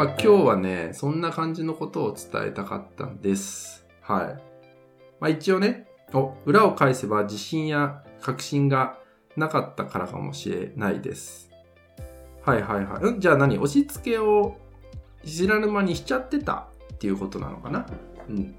まあ今日はね、そんな感じのことを伝えたかったんです。はい。まあ一応ね、お、裏を返せば自信や確信がなかったからかもしれないです。はいはいはい。うんじゃあ何？押し付けを知らぬ間にしちゃってたっていうことなのかな？うん。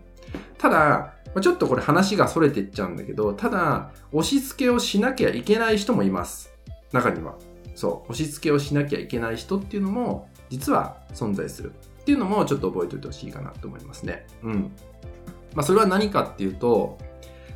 ただ、まあちょっとこれ話が逸れてっちゃうんだけど、ただ、押し付けをしなきゃいけない人もいます。中には。そう。押し付けをしなきゃいけない人っていうのも、実は存在する。っていうのもちょっと覚えておいてほしいかなと思いますね。うん。まあそれは何かっていうと、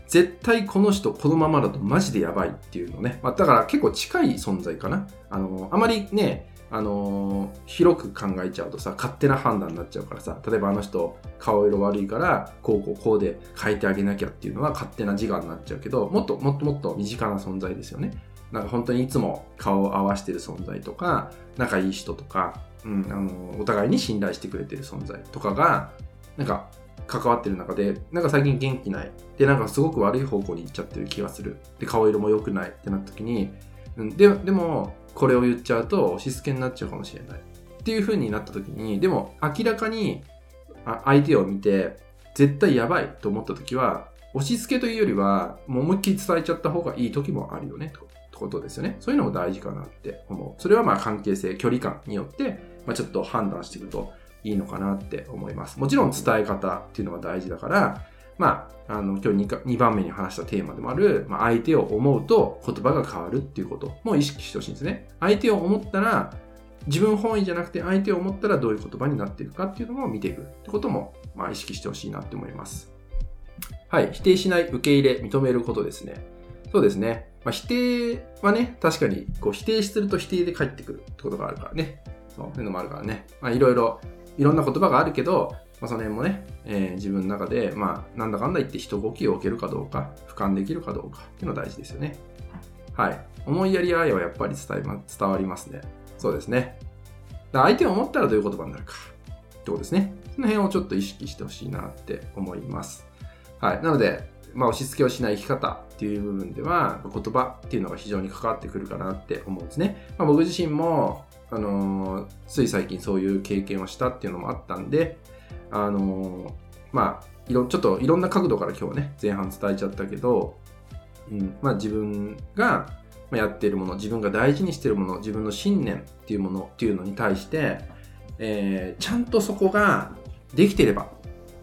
絶対この人このままだとマジでやばいっていうのね。まあだから結構近い存在かな。あの、あまりね、あの広く考えちゃうとさ勝手な判断になっちゃうからさ例えばあの人顔色悪いからこうこうこうで変えてあげなきゃっていうのは勝手な自我になっちゃうけどもっともっともっと身近な存在ですよねなんか本当にいつも顔を合わせてる存在とか仲いい人とか、うん、あのお互いに信頼してくれてる存在とかがなんか関わってる中でなんか最近元気ない。でなんかすごく悪い方向に行っちゃってる気がする。で顔色も良くないってなった時にうんででもこれを言っちゃうと押し付けになっちゃうかもしれない。っていう風になった時にでも明らかに相手を見て絶対やばいと思った時は押し付けというよりはもう思いっきり伝えちゃった方がいい時もあるよねとってことですよね。そういうのも大事かなって思う。それはまあ関係性距離感によって、まあ、ちょっと判断していくといいのかなって思いますもちろん伝え方っていうのが大事だからまあ、あの、今日 2, 2番目に話したテーマでもある、まあ、相手を思うと言葉が変わるっていうことも意識してほしいんですね。相手を思ったら、自分本位じゃなくて相手を思ったらどういう言葉になっていくかっていうのも見ていくってことも、まあ、意識してほしいなって思います。はい。否定しない、受け入れ、認めることですね。そうですね。まあ、否定はね、確かにこう否定すると否定で返ってくるってことがあるからね。そういうのもあるからね。まあ、いろいろ、いろんな言葉があるけど、まあ、その辺もね、えー自分の中で、まあ、なんだかんだ言って人動きを置けるかどうか、俯瞰できるかどうかっていうのが大事ですよね。はい。思いやり愛はやっぱり伝えま、伝わりますね。そうですね。だ相手を思ったらどういう言葉になるかってことですね。その辺をちょっと意識してほしいなって思います。はい。なので、まあ、押し付けをしない生き方っていう部分では、言葉っていうのが非常に関わってくるかなって思うんですね。まあ、僕自身も、あのーつい最近そういう経験をしたっていうのもあったんで、あのーまあ、いろ、ちょっといろんな角度から今日はね、前半伝えちゃったけど、うん、まあ自分がやっているもの、自分が大事にしているもの、自分の信念っていうものっていうのに対して、えーちゃんとそこができていれば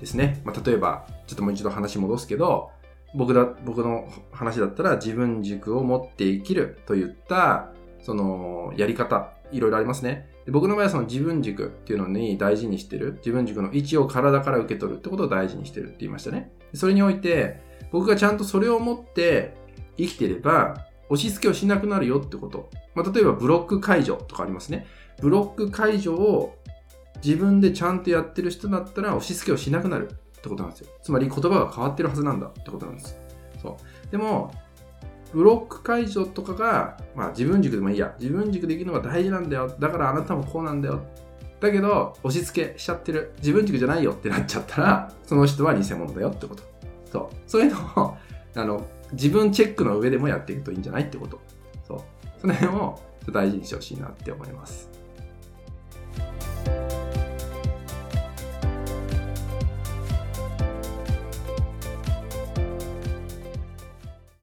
ですね、まあ、例えば、ちょっともう一度話戻すけど、僕だ、僕の話だったら自分軸を持って生きるといった、その、やり方、いろいろありますね。で僕の場合はその自分軸っていうのに大事にしてる。自分軸の位置を体から受け取るってことを大事にしてるって言いましたね。それにおいて、僕がちゃんとそれを持って生きてれば、押し付けをしなくなるよってこと。まあ、例えばブロック解除とかありますね。ブロック解除を自分でちゃんとやってる人だったら押し付けをしなくなるってことなんですよ。つまり言葉が変わってるはずなんだってことなんです。そう。でも、ブロック解除とかが、まあ自分軸でもいいや。自分軸できるのが大事なんだよ。だからあなたもこうなんだよ。だけど、押し付けしちゃってる。自分軸じゃないよってなっちゃったら、その人は偽物だよってこと。そう。そういうのを、あの、自分チェックの上でもやっていくといいんじゃないってこと。そう。その辺を大事にしてほしいなって思います。